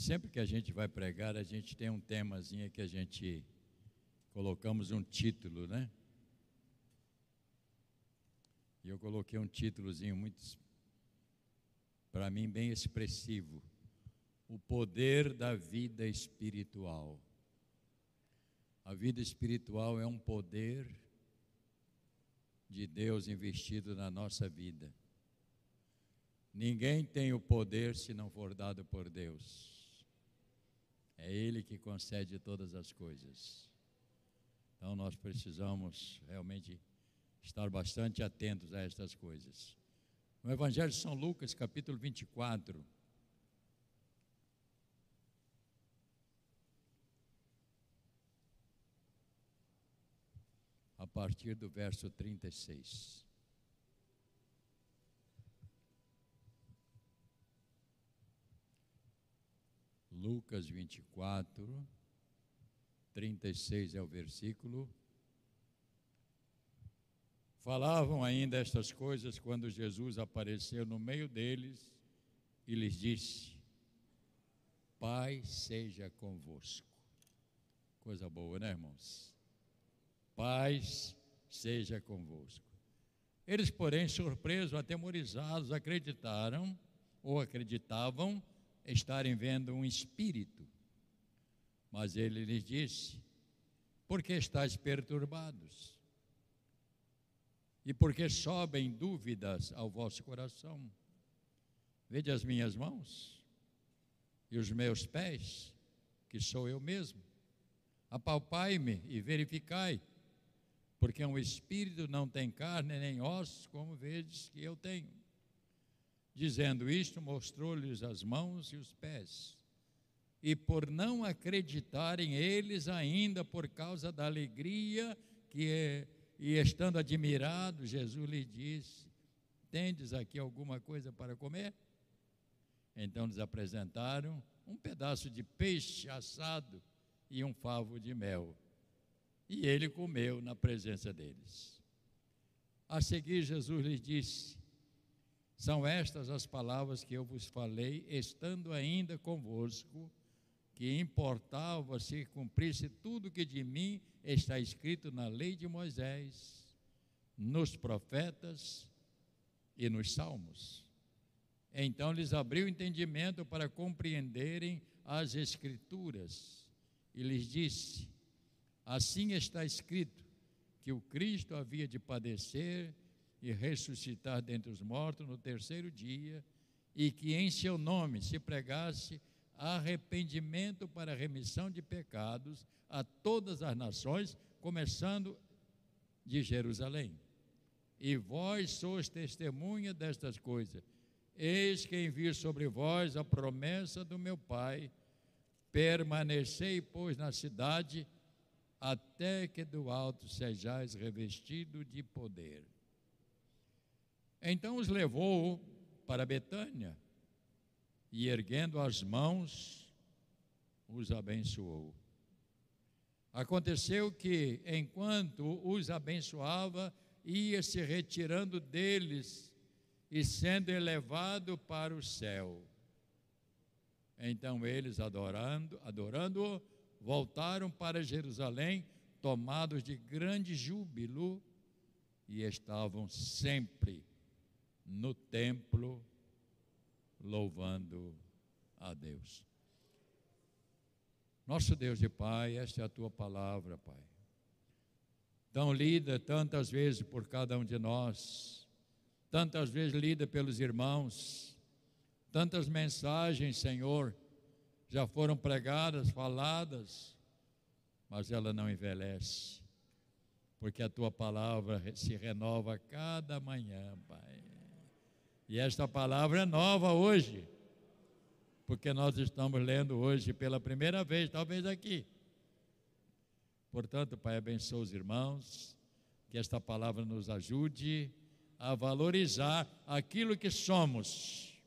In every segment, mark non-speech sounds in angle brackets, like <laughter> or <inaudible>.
Sempre que a gente vai pregar, a gente tem um temazinho que a gente colocamos um título, né? E eu coloquei um títulozinho muito, para mim, bem expressivo: O poder da vida espiritual. A vida espiritual é um poder de Deus investido na nossa vida. Ninguém tem o poder se não for dado por Deus. É Ele que concede todas as coisas. Então nós precisamos realmente estar bastante atentos a estas coisas. No Evangelho de São Lucas, capítulo 24. A partir do verso 36. Lucas 24, 36 é o versículo. Falavam ainda estas coisas quando Jesus apareceu no meio deles e lhes disse: Pai seja convosco. Coisa boa, né, irmãos? Paz seja convosco. Eles, porém, surpresos, atemorizados, acreditaram ou acreditavam estarem vendo um espírito. Mas ele lhes disse: Por que estáis perturbados? e porque sobem dúvidas ao vosso coração. Vede as minhas mãos e os meus pés, que sou eu mesmo. Apalpai-me e verificai, porque um espírito não tem carne nem ossos, como vedes que eu tenho. Dizendo isto, mostrou-lhes as mãos e os pés. E por não acreditarem eles ainda por causa da alegria que é e estando admirado, Jesus lhe disse: Tendes aqui alguma coisa para comer? Então lhes apresentaram um pedaço de peixe assado e um favo de mel. E ele comeu na presença deles. A seguir, Jesus lhes disse: São estas as palavras que eu vos falei, estando ainda convosco que importava se cumprisse tudo que de mim está escrito na lei de Moisés, nos profetas e nos salmos. Então lhes abriu o entendimento para compreenderem as Escrituras e lhes disse: Assim está escrito que o Cristo havia de padecer e ressuscitar dentre os mortos no terceiro dia, e que em seu nome se pregasse arrependimento para remissão de pecados a todas as nações, começando de Jerusalém. E vós sois testemunha destas coisas. Eis que envio sobre vós a promessa do meu Pai. Permanecei, pois, na cidade, até que do alto sejais revestido de poder. Então os levou para Betânia e erguendo as mãos, os abençoou. Aconteceu que, enquanto os abençoava, ia se retirando deles e sendo elevado para o céu. Então eles, adorando, adorando-o, voltaram para Jerusalém, tomados de grande júbilo, e estavam sempre no templo louvando a Deus. Nosso Deus e Pai, esta é a tua palavra, Pai. Tão lida tantas vezes por cada um de nós, tantas vezes lida pelos irmãos, tantas mensagens, Senhor, já foram pregadas, faladas, mas ela não envelhece, porque a tua palavra se renova cada manhã, Pai. E esta palavra é nova hoje, porque nós estamos lendo hoje pela primeira vez, talvez aqui. Portanto, Pai, abençoe os irmãos, que esta palavra nos ajude a valorizar aquilo que somos.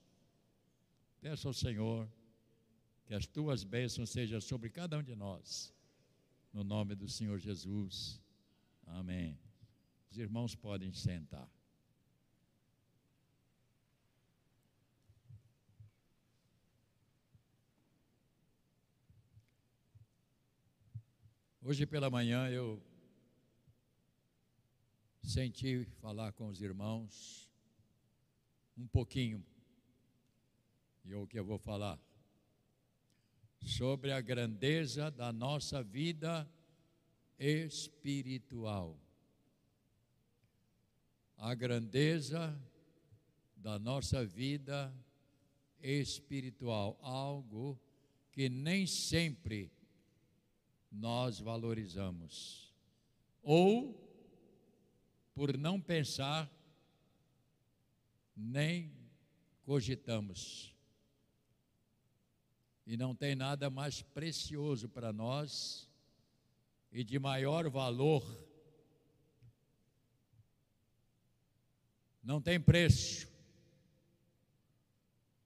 Peço ao Senhor que as tuas bênçãos sejam sobre cada um de nós, no nome do Senhor Jesus. Amém. Os irmãos podem sentar. Hoje pela manhã eu senti falar com os irmãos um pouquinho, e é o que eu vou falar, sobre a grandeza da nossa vida espiritual. A grandeza da nossa vida espiritual, algo que nem sempre nós valorizamos. Ou, por não pensar, nem cogitamos. E não tem nada mais precioso para nós e de maior valor. Não tem preço,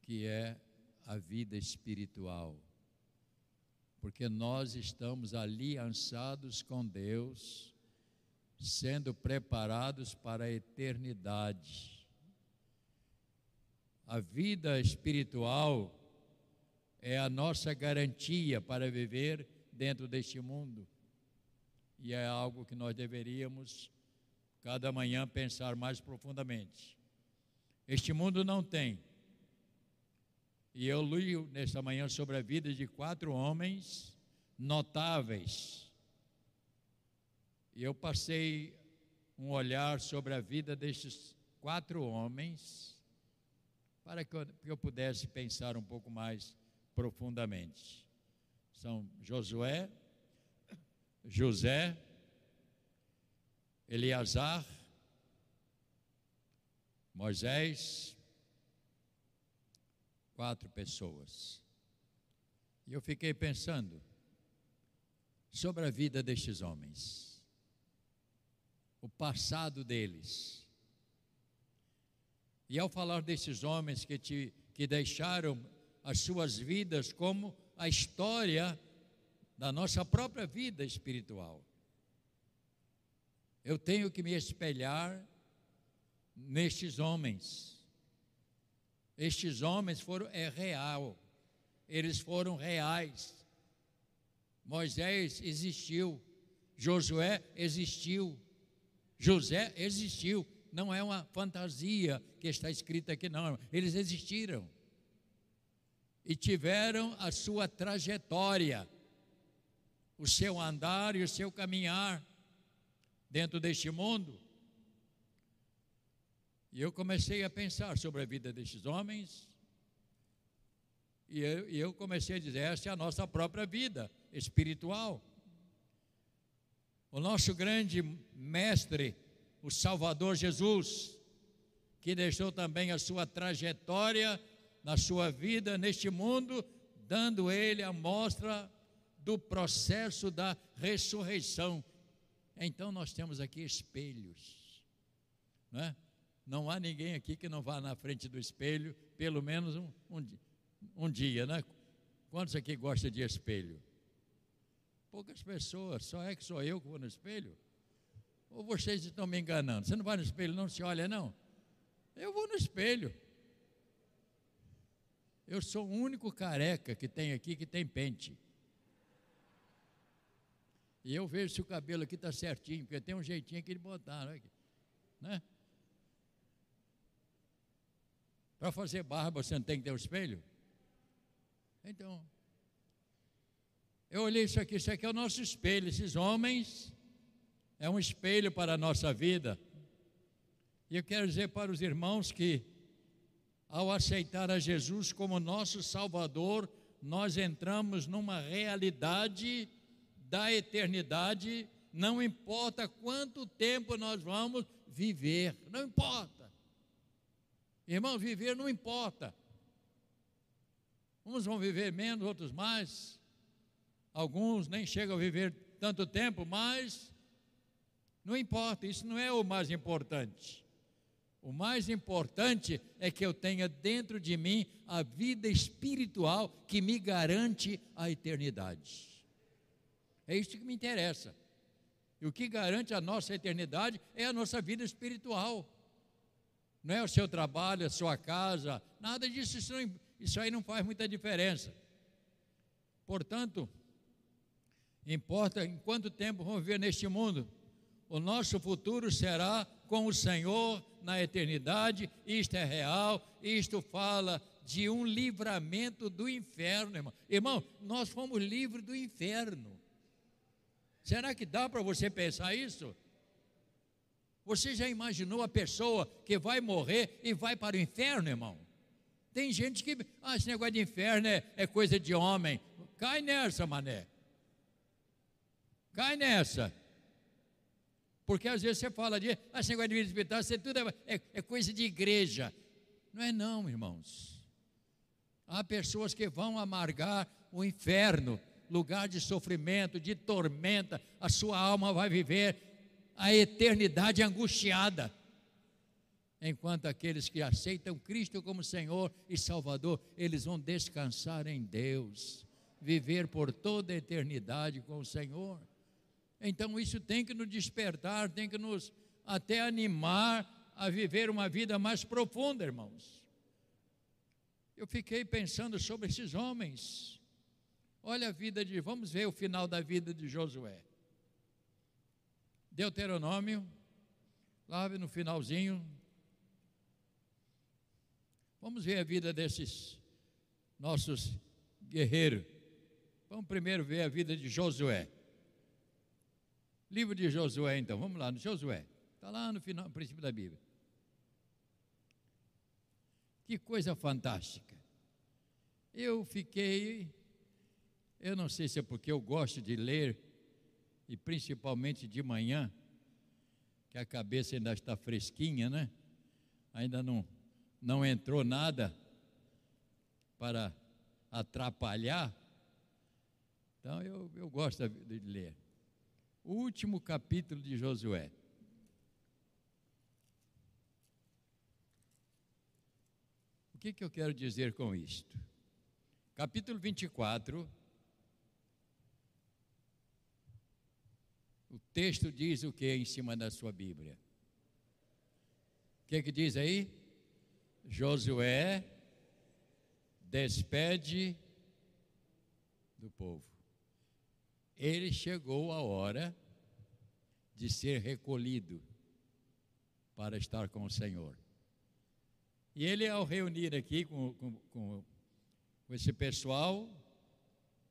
que é a vida espiritual porque nós estamos aliançados com Deus, sendo preparados para a eternidade. A vida espiritual é a nossa garantia para viver dentro deste mundo. E é algo que nós deveríamos, cada manhã, pensar mais profundamente. Este mundo não tem e eu li nesta manhã sobre a vida de quatro homens notáveis. E eu passei um olhar sobre a vida destes quatro homens para que eu, que eu pudesse pensar um pouco mais profundamente. São Josué, José, Eleazar, Moisés, quatro pessoas. E eu fiquei pensando sobre a vida destes homens, o passado deles. E ao falar desses homens que, te, que deixaram as suas vidas como a história da nossa própria vida espiritual, eu tenho que me espelhar nestes homens estes homens foram é real. Eles foram reais. Moisés existiu, Josué existiu, José existiu. Não é uma fantasia que está escrita aqui, não. Eles existiram e tiveram a sua trajetória, o seu andar e o seu caminhar dentro deste mundo. E eu comecei a pensar sobre a vida destes homens, e eu, e eu comecei a dizer: essa é a nossa própria vida espiritual. O nosso grande mestre, o Salvador Jesus, que deixou também a sua trajetória na sua vida neste mundo, dando ele a mostra do processo da ressurreição. Então nós temos aqui espelhos, não é? Não há ninguém aqui que não vá na frente do espelho, pelo menos um, um, um dia, né? Quantos aqui gostam de espelho? Poucas pessoas, só é que sou eu que vou no espelho? Ou vocês estão me enganando? Você não vai no espelho, não se olha, não? Eu vou no espelho. Eu sou o único careca que tem aqui que tem pente. E eu vejo se o cabelo aqui está certinho, porque tem um jeitinho aqui de botar, né? né? Para fazer barba você não tem que ter um espelho? Então, eu olhei isso aqui, isso aqui é o nosso espelho. Esses homens é um espelho para a nossa vida. E eu quero dizer para os irmãos que, ao aceitar a Jesus como nosso Salvador, nós entramos numa realidade da eternidade, não importa quanto tempo nós vamos viver, não importa. Irmão, viver não importa. Uns vão viver menos, outros mais. Alguns nem chegam a viver tanto tempo, mas não importa, isso não é o mais importante. O mais importante é que eu tenha dentro de mim a vida espiritual que me garante a eternidade. É isso que me interessa. E o que garante a nossa eternidade é a nossa vida espiritual não é o seu trabalho, a sua casa, nada disso, isso, não, isso aí não faz muita diferença. Portanto, Importa em quanto tempo vamos viver neste mundo. O nosso futuro será com o Senhor na eternidade. Isto é real, isto fala de um livramento do inferno, irmão. Irmão, nós fomos livres do inferno. Será que dá para você pensar isso? Você já imaginou a pessoa que vai morrer e vai para o inferno, irmão? Tem gente que, ah, esse negócio de inferno é, é coisa de homem. Cai nessa, mané. Cai nessa. Porque às vezes você fala de, ah, esse negócio de vida espiritual, isso tudo é, é, é coisa de igreja. Não é não, irmãos. Há pessoas que vão amargar o inferno, lugar de sofrimento, de tormenta, a sua alma vai viver a eternidade angustiada. Enquanto aqueles que aceitam Cristo como Senhor e Salvador, eles vão descansar em Deus, viver por toda a eternidade com o Senhor. Então isso tem que nos despertar, tem que nos até animar a viver uma vida mais profunda, irmãos. Eu fiquei pensando sobre esses homens. Olha a vida de, vamos ver o final da vida de Josué. Deuteronômio, lá no finalzinho. Vamos ver a vida desses nossos guerreiros. Vamos primeiro ver a vida de Josué. Livro de Josué, então, vamos lá, no Josué. Está lá no final, no princípio da Bíblia. Que coisa fantástica. Eu fiquei, eu não sei se é porque eu gosto de ler, e principalmente de manhã, que a cabeça ainda está fresquinha, né? Ainda não, não entrou nada para atrapalhar. Então eu, eu gosto de ler. O último capítulo de Josué. O que, que eu quero dizer com isto? Capítulo 24. Texto diz o que em cima da sua Bíblia? O que, que diz aí? Josué despede do povo. Ele chegou a hora de ser recolhido para estar com o Senhor. E ele, ao reunir aqui com, com, com, com esse pessoal,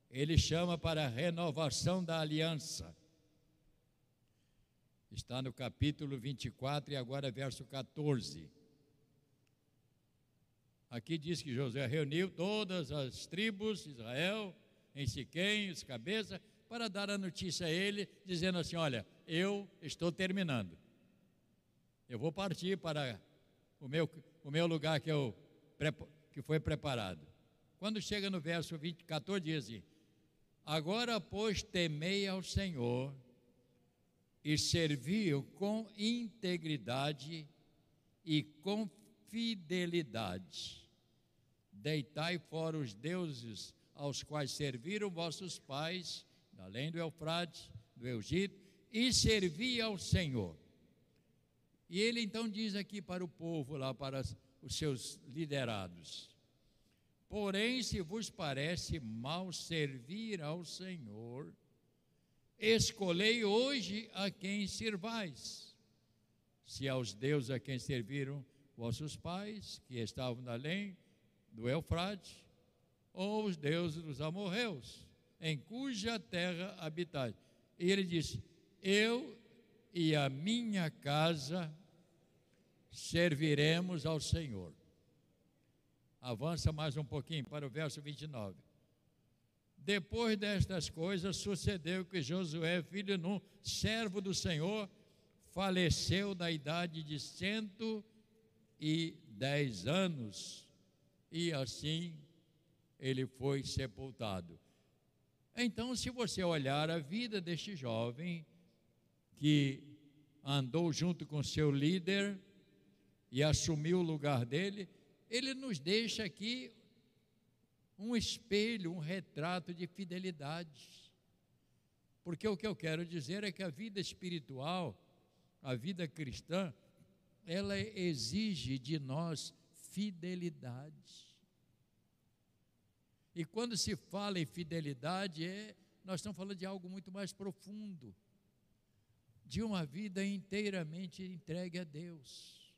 ele chama para a renovação da aliança. Está no capítulo 24 e agora verso 14. Aqui diz que José reuniu todas as tribos de Israel em Siquém, os cabeças, para dar a notícia a ele, dizendo assim: Olha, eu estou terminando. Eu vou partir para o meu, o meu lugar que, eu, que foi preparado. Quando chega no verso 20, 14, diz assim: Agora, pois, temei ao Senhor e serviu com integridade e com fidelidade. Deitai fora os deuses aos quais serviram vossos pais, além do Eufrates, do Egito, e servi ao Senhor. E ele então diz aqui para o povo, lá para os seus liderados: Porém, se vos parece mal servir ao Senhor, escolhei hoje a quem servais. Se aos deuses a quem serviram vossos pais, que estavam além do Eufrate, ou os deuses dos amorreus, em cuja terra habitais. E ele disse: Eu e a minha casa serviremos ao Senhor. Avança mais um pouquinho para o verso 29. Depois destas coisas, sucedeu que Josué, filho Nun, servo do Senhor, faleceu da idade de cento e dez anos, e assim ele foi sepultado. Então, se você olhar a vida deste jovem, que andou junto com seu líder e assumiu o lugar dele, ele nos deixa aqui um espelho, um retrato de fidelidade. Porque o que eu quero dizer é que a vida espiritual, a vida cristã, ela exige de nós fidelidade. E quando se fala em fidelidade, é nós estamos falando de algo muito mais profundo, de uma vida inteiramente entregue a Deus,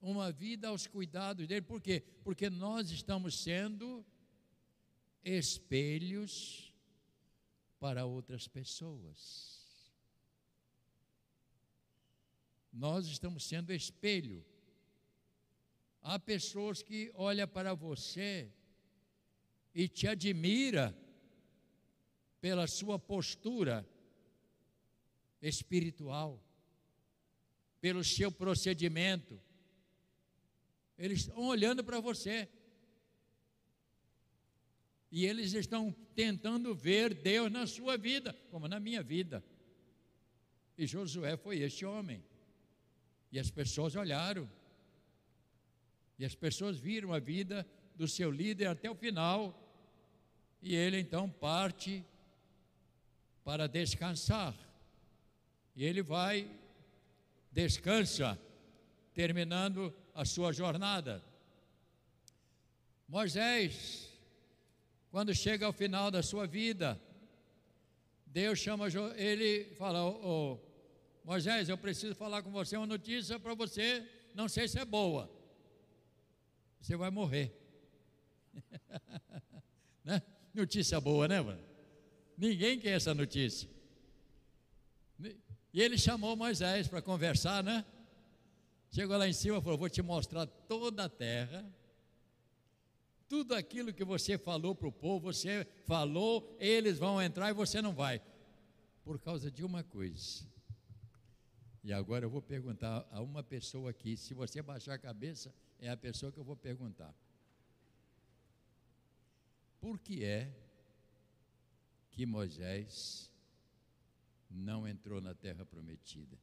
uma vida aos cuidados dele, por quê? Porque nós estamos sendo espelhos para outras pessoas. Nós estamos sendo espelho. Há pessoas que olham para você e te admira pela sua postura espiritual, pelo seu procedimento. Eles estão olhando para você. E eles estão tentando ver Deus na sua vida, como na minha vida. E Josué foi este homem. E as pessoas olharam. E as pessoas viram a vida do seu líder até o final. E ele então parte para descansar. E ele vai, descansa, terminando a sua jornada. Moisés, quando chega ao final da sua vida, Deus chama ele fala: oh, oh, Moisés, eu preciso falar com você uma notícia para você, não sei se é boa. Você vai morrer. <laughs> né? Notícia boa, né, mano? Ninguém quer essa notícia. E ele chamou Moisés para conversar, né? Chegou lá em cima e falou: Vou te mostrar toda a terra. Tudo aquilo que você falou para o povo, você falou, eles vão entrar e você não vai. Por causa de uma coisa. E agora eu vou perguntar a uma pessoa aqui, se você baixar a cabeça, é a pessoa que eu vou perguntar. Por que é que Moisés não entrou na terra prometida?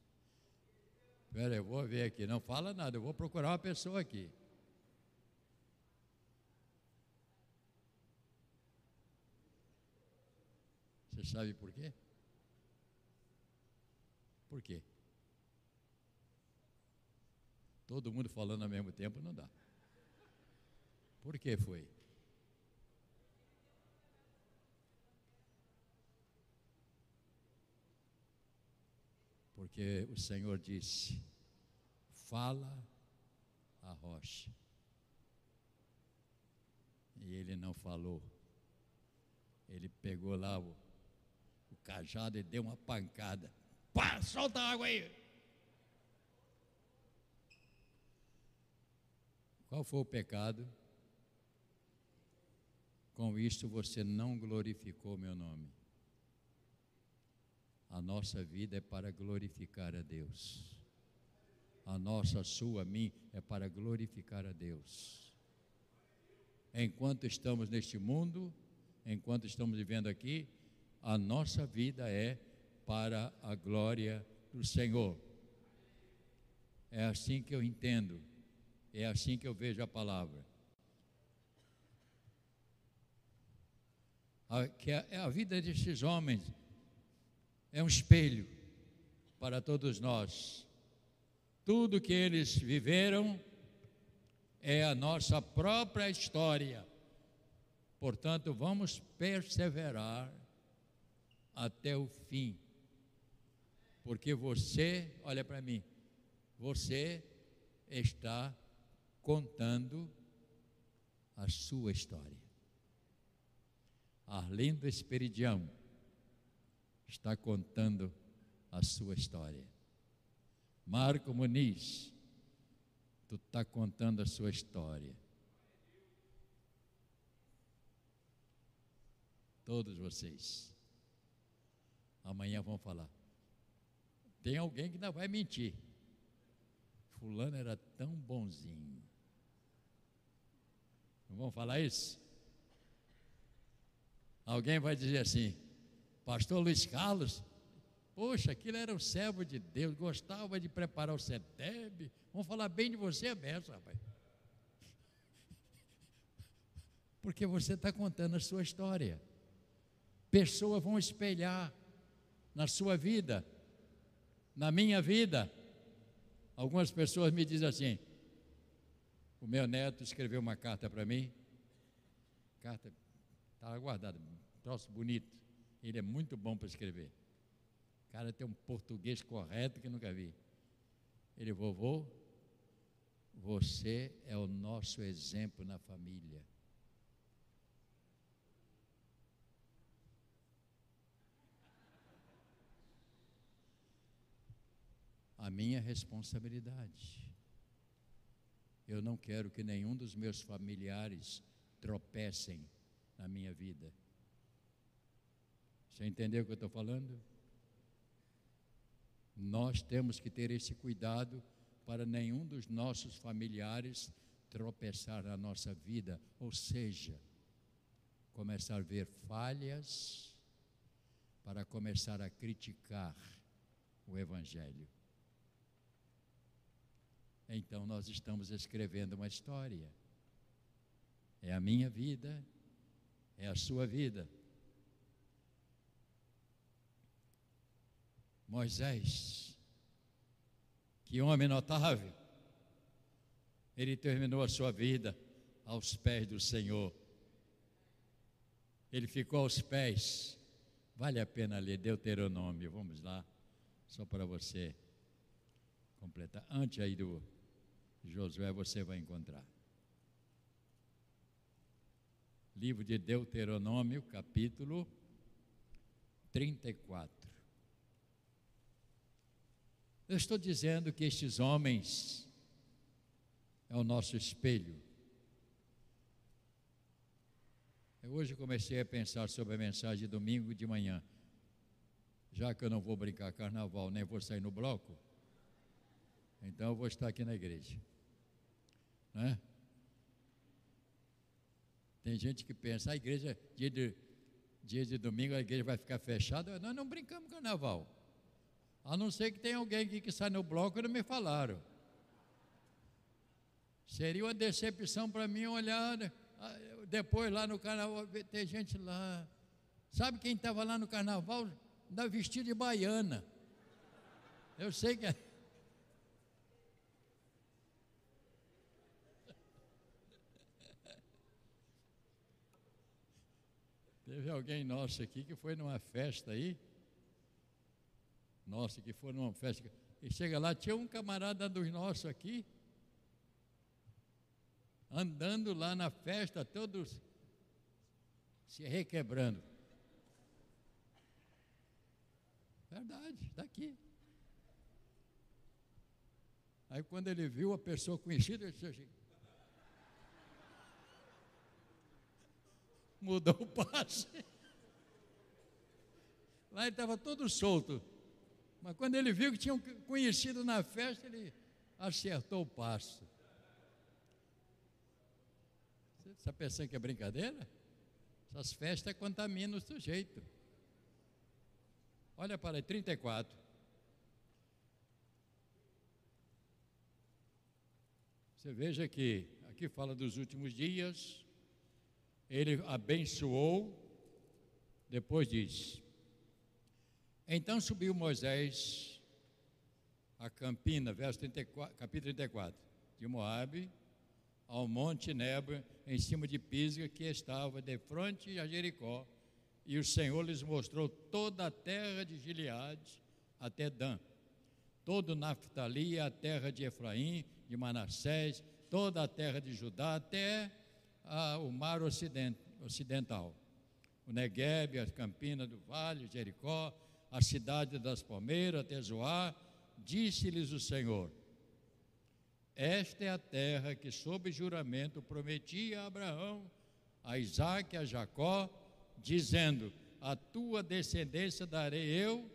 Espera, eu vou ver aqui, não fala nada, eu vou procurar uma pessoa aqui. Você sabe por quê? Por quê? Todo mundo falando ao mesmo tempo não dá. Por que foi? Porque o Senhor disse: fala a rocha. E ele não falou. Ele pegou lá o, cajado e deu uma pancada. Pá, solta a água aí. Qual foi o pecado? Com isto você não glorificou meu nome. A nossa vida é para glorificar a Deus. A nossa, a sua, a mim, é para glorificar a Deus. Enquanto estamos neste mundo, enquanto estamos vivendo aqui, a nossa vida é para a glória do Senhor. É assim que eu entendo é assim que eu vejo a palavra. A, que a, a vida desses homens é um espelho para todos nós. Tudo que eles viveram é a nossa própria história. Portanto, vamos perseverar até o fim. Porque você, olha para mim, você está contando a sua história. Arlindo Esperidião está contando a sua história. Marco Muniz, tu está contando a sua história. Todos vocês. Amanhã vão falar. Tem alguém que ainda vai mentir. Fulano era tão bonzinho. Não vamos falar isso? Alguém vai dizer assim, Pastor Luiz Carlos, poxa, aquilo era um servo de Deus, gostava de preparar o CETEB. Vamos falar bem de você, aberto, rapaz. <laughs> Porque você está contando a sua história. Pessoas vão espelhar na sua vida, na minha vida. Algumas pessoas me dizem assim: o meu neto escreveu uma carta para mim. Carta estava guardada, troço bonito. Ele é muito bom para escrever. O cara tem um português correto que nunca vi. Ele, vovô, você é o nosso exemplo na família. A minha responsabilidade. Eu não quero que nenhum dos meus familiares tropecem na minha vida. Você entendeu o que eu estou falando? Nós temos que ter esse cuidado para nenhum dos nossos familiares tropeçar na nossa vida, ou seja, começar a ver falhas para começar a criticar o Evangelho. Então nós estamos escrevendo uma história. É a minha vida, é a sua vida. Moisés, que homem notável, ele terminou a sua vida aos pés do Senhor. Ele ficou aos pés. Vale a pena ler Deuteronômio, vamos lá, só para você completar. Antes aí do Josué, você vai encontrar. Livro de Deuteronômio, capítulo 34. Eu estou dizendo que estes homens é o nosso espelho. Eu hoje comecei a pensar sobre a mensagem de domingo de manhã. Já que eu não vou brincar carnaval, nem vou sair no bloco, então eu vou estar aqui na igreja. Né? Tem gente que pensa, a igreja, dia de, dia de domingo, a igreja vai ficar fechada. Nós não brincamos carnaval. A não ser que tenha alguém aqui que sai no bloco e não me falaram. Seria uma decepção para mim olhar né, depois lá no carnaval, ter gente lá. Sabe quem estava lá no carnaval? Da vestido de baiana. Eu sei que Teve alguém nosso aqui que foi numa festa aí, nossa, que foi numa festa. E chega lá, tinha um camarada dos nossos aqui, andando lá na festa, todos se requebrando. Verdade, está aqui. Aí quando ele viu a pessoa conhecida, ele disse assim, mudou o passe. Lá ele estava todo solto. Mas quando ele viu que tinham conhecido na festa, ele acertou o passo. Você está pensando que é brincadeira? Essas festas contaminam o sujeito. Olha para aí, 34. Você veja que aqui fala dos últimos dias, ele abençoou, depois diz: Então subiu Moisés a Campina, verso 34, capítulo 34, de Moabe, ao monte Nebo, em cima de Pisga, que estava de frente a Jericó, e o Senhor lhes mostrou toda a terra de Gileade até Dan, todo Naftali, a terra de Efraim, de Manassés, toda a terra de Judá, até ah, o mar ocident, ocidental. O Negueb, a Campina do Vale, Jericó, a cidade das Palmeiras, Tezoá, disse-lhes o Senhor: Esta é a terra que, sob juramento, prometia a Abraão, a Isaac e a Jacó, dizendo: A tua descendência darei eu,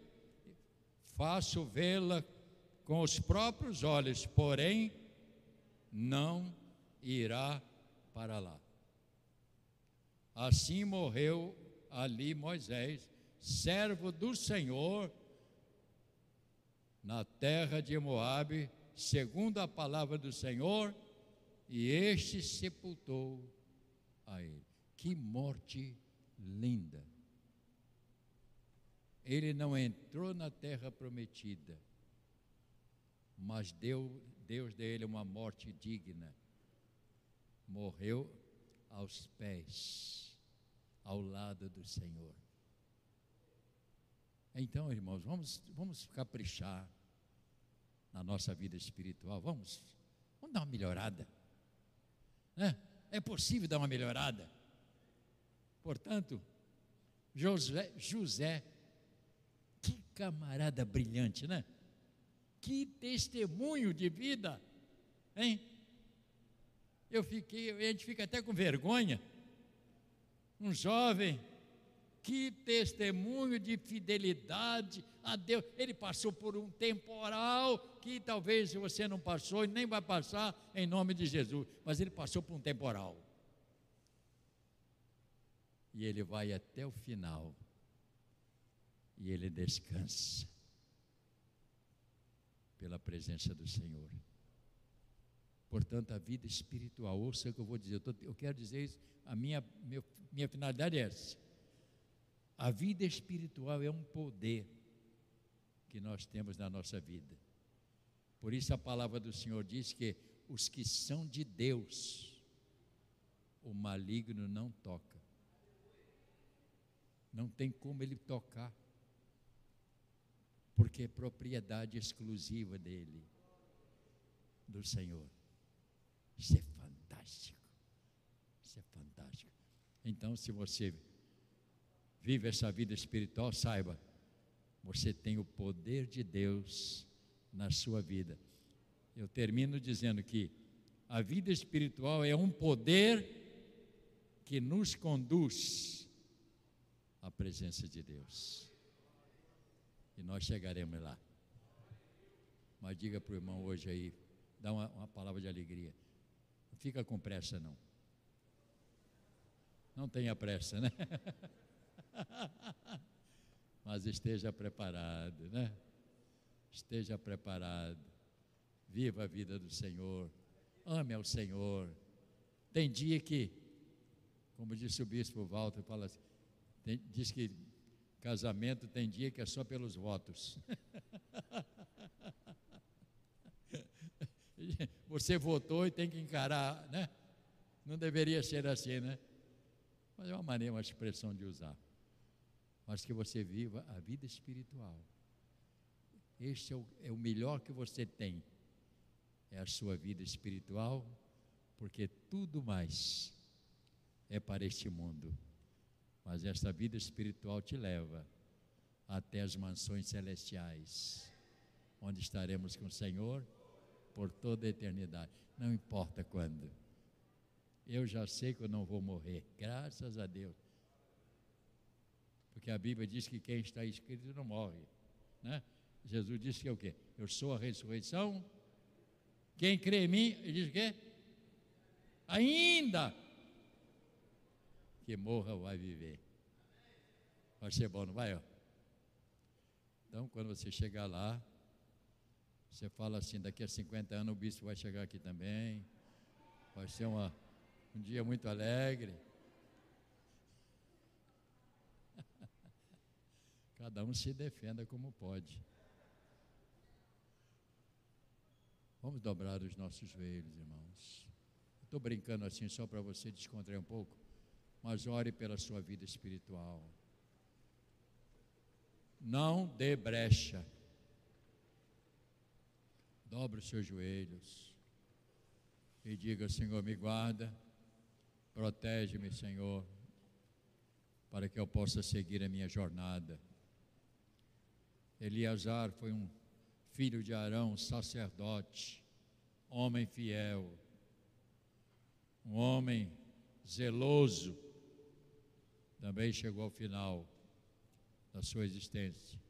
faço vê-la com os próprios olhos, porém não irá para lá. Assim morreu ali Moisés, servo do Senhor, na terra de Moabe, segundo a palavra do Senhor, e este sepultou a ele. Que morte linda! Ele não entrou na terra prometida, mas deu, Deus deu ele uma morte digna. Morreu aos pés, ao lado do Senhor. Então, irmãos, vamos, vamos caprichar na nossa vida espiritual. Vamos, vamos dar uma melhorada. Né? É possível dar uma melhorada. Portanto, José, José, que camarada brilhante, né? Que testemunho de vida, hein? Eu fiquei, a gente fica até com vergonha. Um jovem, que testemunho de fidelidade a Deus. Ele passou por um temporal que talvez você não passou e nem vai passar em nome de Jesus, mas ele passou por um temporal. E ele vai até o final. E ele descansa pela presença do Senhor. Portanto, a vida espiritual, ouça o que eu vou dizer, eu, tô, eu quero dizer isso, a minha, meu, minha finalidade é essa. A vida espiritual é um poder que nós temos na nossa vida. Por isso a palavra do Senhor diz que os que são de Deus, o maligno não toca. Não tem como ele tocar, porque é propriedade exclusiva dele, do Senhor. Isso é fantástico. Isso é fantástico. Então, se você vive essa vida espiritual, saiba, você tem o poder de Deus na sua vida. Eu termino dizendo que a vida espiritual é um poder que nos conduz à presença de Deus. E nós chegaremos lá. Mas diga para o irmão hoje aí, dá uma, uma palavra de alegria. Fica com pressa, não. Não tenha pressa, né? <laughs> Mas esteja preparado, né? Esteja preparado. Viva a vida do Senhor. Ame ao Senhor. Tem dia que, como disse o bispo Walter, fala assim, tem, diz que casamento tem dia que é só pelos votos. <laughs> Você votou e tem que encarar, né? Não deveria ser assim, né? Mas é uma maneira, uma expressão de usar mas que você viva a vida espiritual. Este é o, é o melhor que você tem, é a sua vida espiritual, porque tudo mais é para este mundo, mas esta vida espiritual te leva até as mansões celestiais, onde estaremos com o Senhor por toda a eternidade, não importa quando. Eu já sei que eu não vou morrer, graças a Deus. Porque a Bíblia diz que quem está escrito não morre. Né? Jesus disse que é o quê? Eu sou a ressurreição. Quem crê em mim, ele diz o quê? Ainda que morra vai viver. Vai ser bom, não vai? Então, quando você chegar lá, você fala assim: daqui a 50 anos o bispo vai chegar aqui também. Vai ser uma, um dia muito alegre. <laughs> Cada um se defenda como pode. Vamos dobrar os nossos joelhos, irmãos. Estou brincando assim só para você descontrair um pouco, mas ore pela sua vida espiritual. Não dê brecha. Dobre os seus joelhos e diga: Senhor, me guarda, protege-me, Senhor, para que eu possa seguir a minha jornada Eleazar foi um filho de Arão, sacerdote, homem fiel, um homem zeloso, também chegou ao final da sua existência.